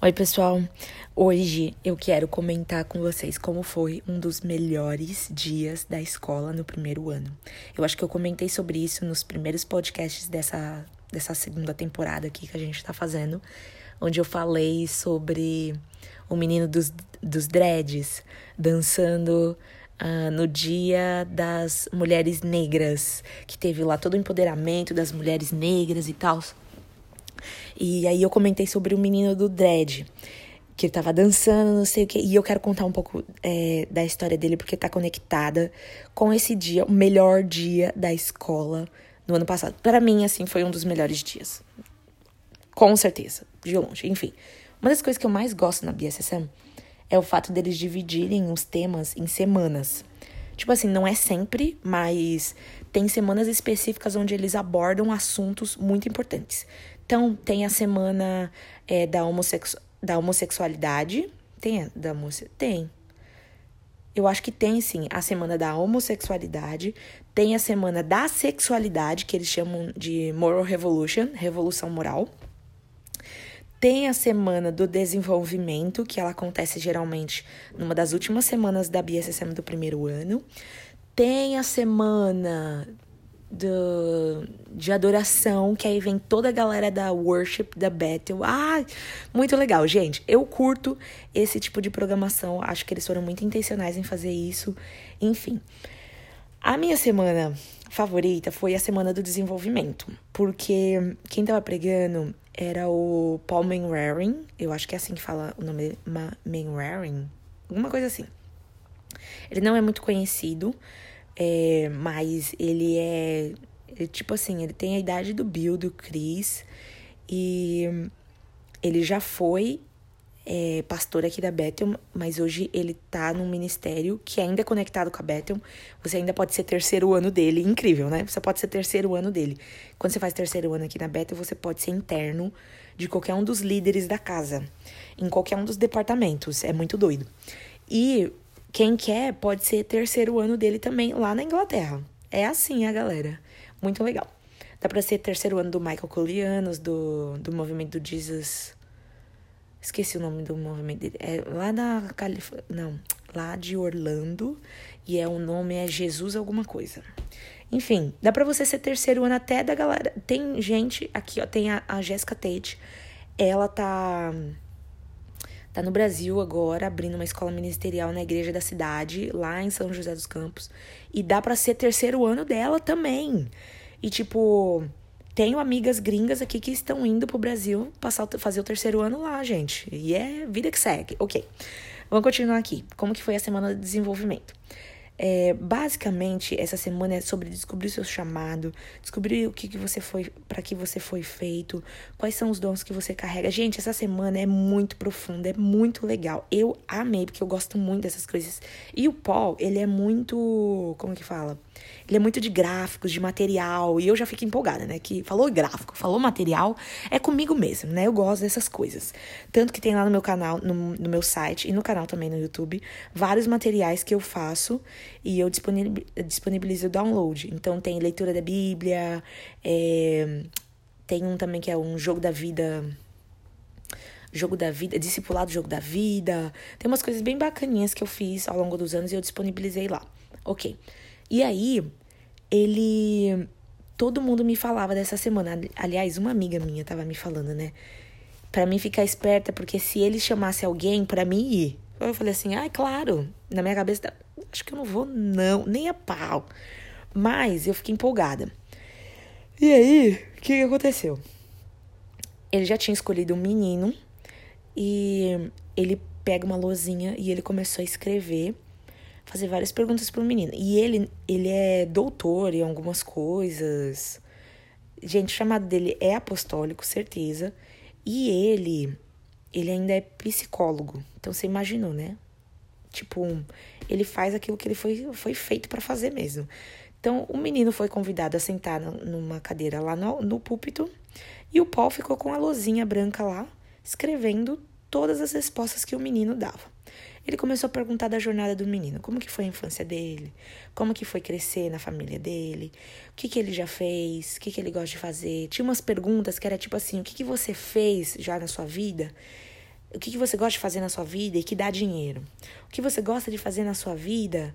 Oi, pessoal. Hoje eu quero comentar com vocês como foi um dos melhores dias da escola no primeiro ano. Eu acho que eu comentei sobre isso nos primeiros podcasts dessa, dessa segunda temporada aqui que a gente tá fazendo, onde eu falei sobre o menino dos, dos dreads dançando Uh, no dia das mulheres negras, que teve lá todo o empoderamento das mulheres negras e tal. E aí eu comentei sobre o menino do dread, que ele tava dançando, não sei o que. E eu quero contar um pouco é, da história dele, porque tá conectada com esse dia, o melhor dia da escola no ano passado. Para mim, assim, foi um dos melhores dias. Com certeza, de longe. Enfim, uma das coisas que eu mais gosto na BSSM é o fato deles dividirem os temas em semanas. Tipo assim, não é sempre, mas tem semanas específicas onde eles abordam assuntos muito importantes. Então, tem a semana é, da, homossexu da homossexualidade. Tem da Tem. Eu acho que tem sim a semana da homossexualidade, tem a semana da sexualidade, que eles chamam de Moral Revolution, Revolução Moral. Tem a semana do desenvolvimento, que ela acontece geralmente numa das últimas semanas da BSSM do primeiro ano. Tem a semana do, de adoração, que aí vem toda a galera da worship, da battle. Ah, muito legal, gente. Eu curto esse tipo de programação. Acho que eles foram muito intencionais em fazer isso. Enfim, a minha semana favorita foi a semana do desenvolvimento, porque quem tava pregando era o Paul Manwaring, eu acho que é assim que fala o nome dele, Manwaring, alguma coisa assim. Ele não é muito conhecido, é, mas ele é, é, tipo assim, ele tem a idade do Bill, do Chris, e ele já foi é, pastor aqui da Bethel, mas hoje ele tá num ministério que ainda é conectado com a Bethel. Você ainda pode ser terceiro ano dele. Incrível, né? Você pode ser terceiro ano dele. Quando você faz terceiro ano aqui na Bethel, você pode ser interno de qualquer um dos líderes da casa, em qualquer um dos departamentos. É muito doido. E quem quer pode ser terceiro ano dele também lá na Inglaterra. É assim a galera. Muito legal. Dá pra ser terceiro ano do Michael Colianos, do, do movimento do Jesus. Esqueci o nome do movimento dele. É lá da Califórnia. Não, lá de Orlando. E é o nome é Jesus alguma coisa. Enfim, dá pra você ser terceiro ano até da galera. Tem gente aqui, ó. Tem a, a Jessica Tate. Ela tá Tá no Brasil agora, abrindo uma escola ministerial na igreja da cidade, lá em São José dos Campos. E dá para ser terceiro ano dela também. E tipo, tenho amigas gringas aqui que estão indo pro Brasil passar, fazer o terceiro ano lá, gente. E é vida que segue. Ok. Vamos continuar aqui. Como que foi a semana de desenvolvimento? É, basicamente, essa semana é sobre descobrir o seu chamado, descobrir o que, que você foi, para que você foi feito, quais são os dons que você carrega. Gente, essa semana é muito profunda, é muito legal. Eu amei, porque eu gosto muito dessas coisas. E o Paul, ele é muito. Como que fala? Ele é muito de gráficos, de material, e eu já fico empolgada, né? Que falou gráfico, falou material, é comigo mesmo, né? Eu gosto dessas coisas. Tanto que tem lá no meu canal, no, no meu site e no canal também no YouTube, vários materiais que eu faço e eu disponibilizo o download. Então tem leitura da Bíblia, é, tem um também que é um jogo da vida jogo da vida, discipulado jogo da vida. Tem umas coisas bem bacaninhas que eu fiz ao longo dos anos e eu disponibilizei lá. Ok. E aí, ele. Todo mundo me falava dessa semana. Aliás, uma amiga minha tava me falando, né? Pra mim ficar esperta, porque se ele chamasse alguém pra mim ir. Eu falei assim, ah, claro. Na minha cabeça, acho que eu não vou, não, nem a pau. Mas eu fiquei empolgada. E aí, o que, aconteceu? Ele já tinha escolhido um menino e ele pega uma lozinha e ele começou a escrever fazer várias perguntas pro menino. E ele, ele é doutor em algumas coisas. Gente, o chamado dele é apostólico, certeza. E ele, ele ainda é psicólogo. Então você imaginou, né? Tipo, ele faz aquilo que ele foi, foi feito para fazer mesmo. Então, o menino foi convidado a sentar numa cadeira lá no, no púlpito e o Paul ficou com a lozinha branca lá, escrevendo todas as respostas que o menino dava. Ele começou a perguntar da jornada do menino, como que foi a infância dele, como que foi crescer na família dele, o que que ele já fez, o que que ele gosta de fazer. Tinha umas perguntas que era tipo assim, o que que você fez já na sua vida o que, que você gosta de fazer na sua vida e que dá dinheiro? O que você gosta de fazer na sua vida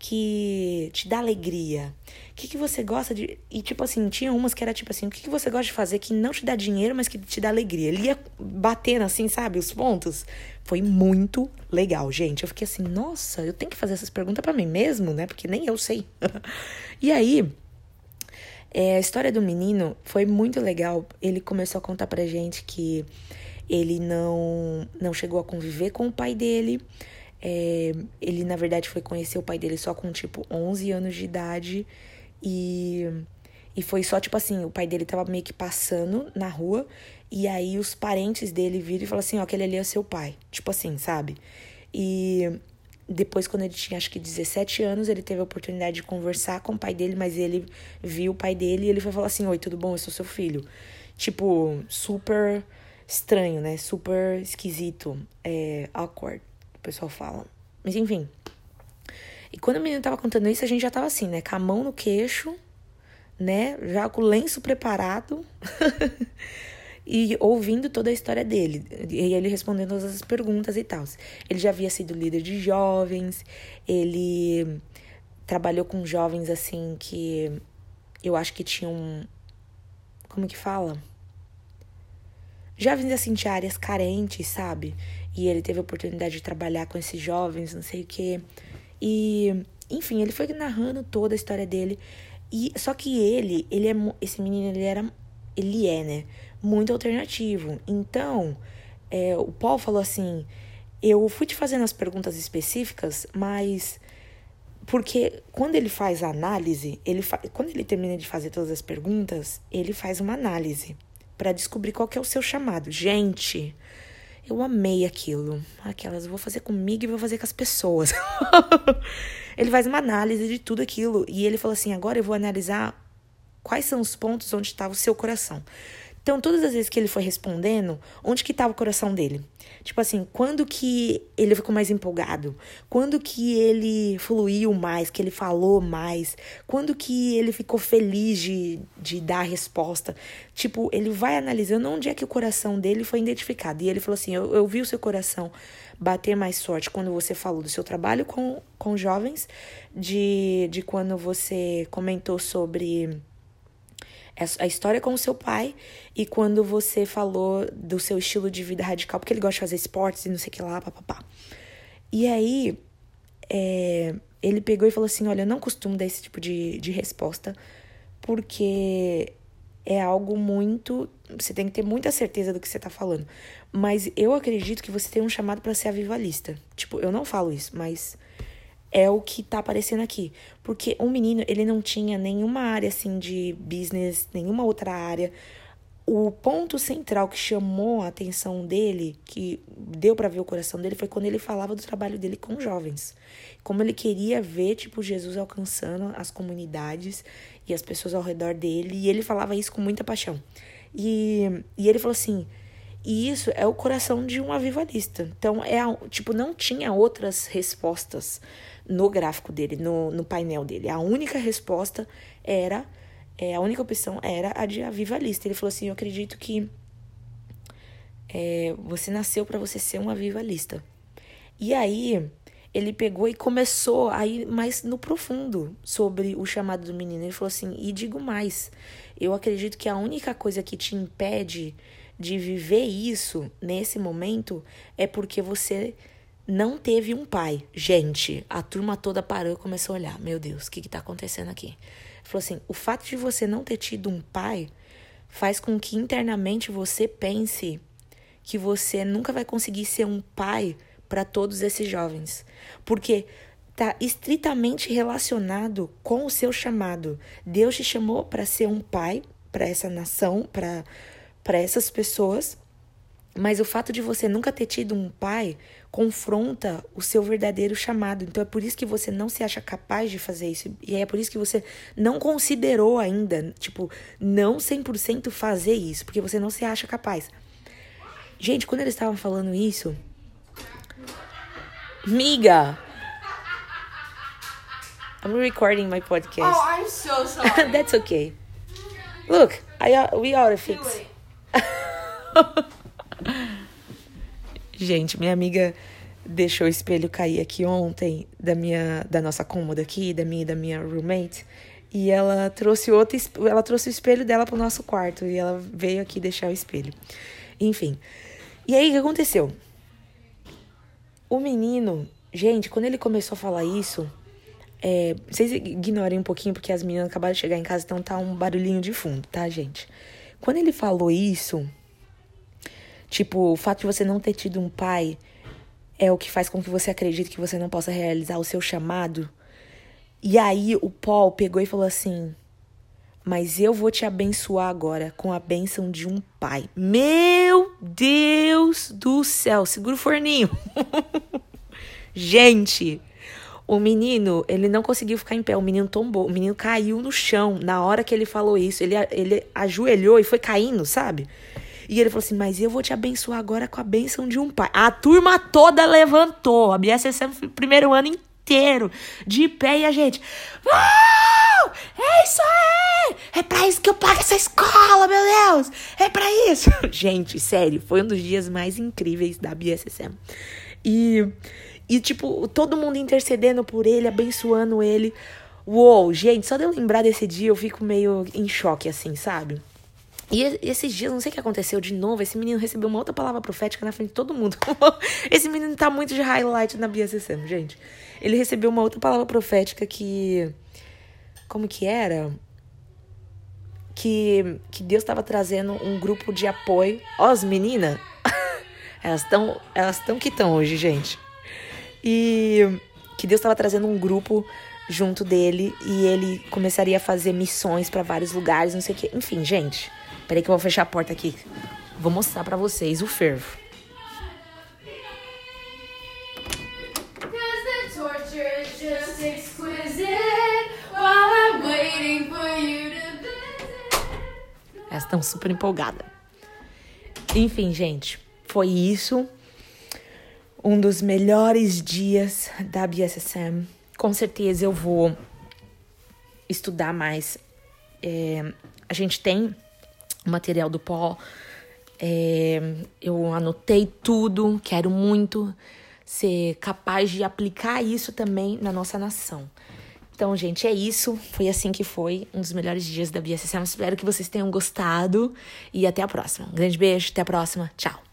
que te dá alegria? O que, que você gosta de. E, tipo assim, tinha umas que era tipo assim: o que, que você gosta de fazer que não te dá dinheiro, mas que te dá alegria? Ele ia batendo assim, sabe, os pontos. Foi muito legal, gente. Eu fiquei assim: nossa, eu tenho que fazer essas perguntas para mim mesmo, né? Porque nem eu sei. e aí. É, a história do menino foi muito legal. Ele começou a contar pra gente que ele não, não chegou a conviver com o pai dele. É, ele, na verdade, foi conhecer o pai dele só com, tipo, 11 anos de idade. E, e foi só, tipo assim, o pai dele tava meio que passando na rua. E aí os parentes dele viram e falaram assim, ó, aquele ali é seu pai. Tipo assim, sabe? E depois, quando ele tinha acho que 17 anos, ele teve a oportunidade de conversar com o pai dele, mas ele viu o pai dele e ele foi falar assim: Oi, tudo bom? Eu sou seu filho. Tipo, super estranho, né? Super esquisito. É, awkward, o pessoal fala. Mas enfim. E quando o menino tava contando isso, a gente já tava assim, né? Com a mão no queixo, né? Já com o lenço preparado. e ouvindo toda a história dele. E ele respondendo todas as perguntas e tal. Ele já havia sido líder de jovens, ele trabalhou com jovens assim que eu acho que tinham. Como que fala? Jovens assim de áreas carentes, sabe? E ele teve a oportunidade de trabalhar com esses jovens, não sei o quê. E, enfim, ele foi narrando toda a história dele. E só que ele, ele é esse menino, ele era ele é, né, muito alternativo. Então, é, o Paul falou assim: eu fui te fazendo as perguntas específicas, mas porque quando ele faz a análise, ele fa... quando ele termina de fazer todas as perguntas, ele faz uma análise para descobrir qual que é o seu chamado. Gente, eu amei aquilo. Aquelas, vou fazer comigo e vou fazer com as pessoas. ele faz uma análise de tudo aquilo e ele falou assim: agora eu vou analisar quais são os pontos onde estava o seu coração. Então, todas as vezes que ele foi respondendo, onde que estava o coração dele? Tipo assim, quando que ele ficou mais empolgado? Quando que ele fluiu mais, que ele falou mais? Quando que ele ficou feliz de, de dar a resposta? Tipo, ele vai analisando onde é que o coração dele foi identificado. E ele falou assim, eu, eu vi o seu coração bater mais forte quando você falou do seu trabalho com, com jovens, de, de quando você comentou sobre a história com o seu pai e quando você falou do seu estilo de vida radical, porque ele gosta de fazer esportes e não sei o que lá, papapá. E aí, é, ele pegou e falou assim: Olha, eu não costumo dar esse tipo de, de resposta, porque é algo muito. Você tem que ter muita certeza do que você tá falando. Mas eu acredito que você tem um chamado para ser avivalista. Tipo, eu não falo isso, mas é o que tá aparecendo aqui. Porque um menino, ele não tinha nenhuma área assim de business, nenhuma outra área. O ponto central que chamou a atenção dele, que deu para ver o coração dele, foi quando ele falava do trabalho dele com jovens. Como ele queria ver, tipo, Jesus alcançando as comunidades e as pessoas ao redor dele. E ele falava isso com muita paixão. E, e ele falou assim: e isso é o coração de um avivalista. Então, é tipo, não tinha outras respostas no gráfico dele, no, no painel dele. A única resposta era, é, a única opção era a de avivalista. Ele falou assim: Eu acredito que é, você nasceu para você ser um avivalista. E aí, ele pegou e começou a ir mais no profundo sobre o chamado do menino. Ele falou assim: E digo mais, eu acredito que a única coisa que te impede de viver isso nesse momento é porque você não teve um pai. Gente, a turma toda parou e começou a olhar. Meu Deus, o que está acontecendo aqui? Falou assim: o fato de você não ter tido um pai faz com que internamente você pense que você nunca vai conseguir ser um pai para todos esses jovens. Porque está estritamente relacionado com o seu chamado. Deus te chamou para ser um pai para essa nação, para essas pessoas. Mas o fato de você nunca ter tido um pai confronta o seu verdadeiro chamado. Então é por isso que você não se acha capaz de fazer isso. E é por isso que você não considerou ainda, tipo, não 100% fazer isso, porque você não se acha capaz. Gente, quando eles estavam falando isso, miga, I'm recording my podcast. Oh, I'm so sorry. That's okay. Look, I we ought to fix. Gente, minha amiga deixou o espelho cair aqui ontem da minha da nossa cômoda aqui, da minha da minha roommate, e ela trouxe outro ela trouxe o espelho dela pro nosso quarto e ela veio aqui deixar o espelho. Enfim. E aí o que aconteceu? O menino, gente, quando ele começou a falar isso, é, vocês ignorem um pouquinho porque as meninas acabaram de chegar em casa, então tá um barulhinho de fundo, tá, gente? Quando ele falou isso, tipo, o fato de você não ter tido um pai é o que faz com que você acredite que você não possa realizar o seu chamado. E aí o Paul pegou e falou assim: Mas eu vou te abençoar agora com a bênção de um pai. Meu Deus do céu, segura o forninho. Gente, o menino, ele não conseguiu ficar em pé, o menino tombou, o menino caiu no chão. Na hora que ele falou isso, ele, ele ajoelhou e foi caindo, sabe? E ele falou assim: Mas eu vou te abençoar agora com a bênção de um pai. A turma toda levantou, a BSSM primeiro ano inteiro, de pé, e a gente. Uau! É isso aí! É pra isso que eu pago essa escola, meu Deus! É pra isso! Gente, sério, foi um dos dias mais incríveis da BSSM. E e, tipo, todo mundo intercedendo por ele, abençoando ele. Uou, gente, só de eu lembrar desse dia eu fico meio em choque, assim, sabe? E esses dias, não sei o que aconteceu de novo, esse menino recebeu uma outra palavra profética na frente de todo mundo. esse menino tá muito de highlight na BSSM, gente. Ele recebeu uma outra palavra profética que. Como que era? Que, que Deus estava trazendo um grupo de apoio. Ó, as meninas! elas estão elas tão que estão hoje, gente. E que Deus estava trazendo um grupo junto dele e ele começaria a fazer missões para vários lugares, não sei o que. Enfim, gente, peraí que eu vou fechar a porta aqui. Vou mostrar para vocês o fervo. Elas estão super empolgadas. Enfim, gente, foi isso um dos melhores dias da BSSM. Com certeza eu vou estudar mais. É, a gente tem o material do pó. É, eu anotei tudo, quero muito ser capaz de aplicar isso também na nossa nação. Então, gente, é isso. Foi assim que foi um dos melhores dias da BSSM. Espero que vocês tenham gostado e até a próxima. Um grande beijo, até a próxima. Tchau.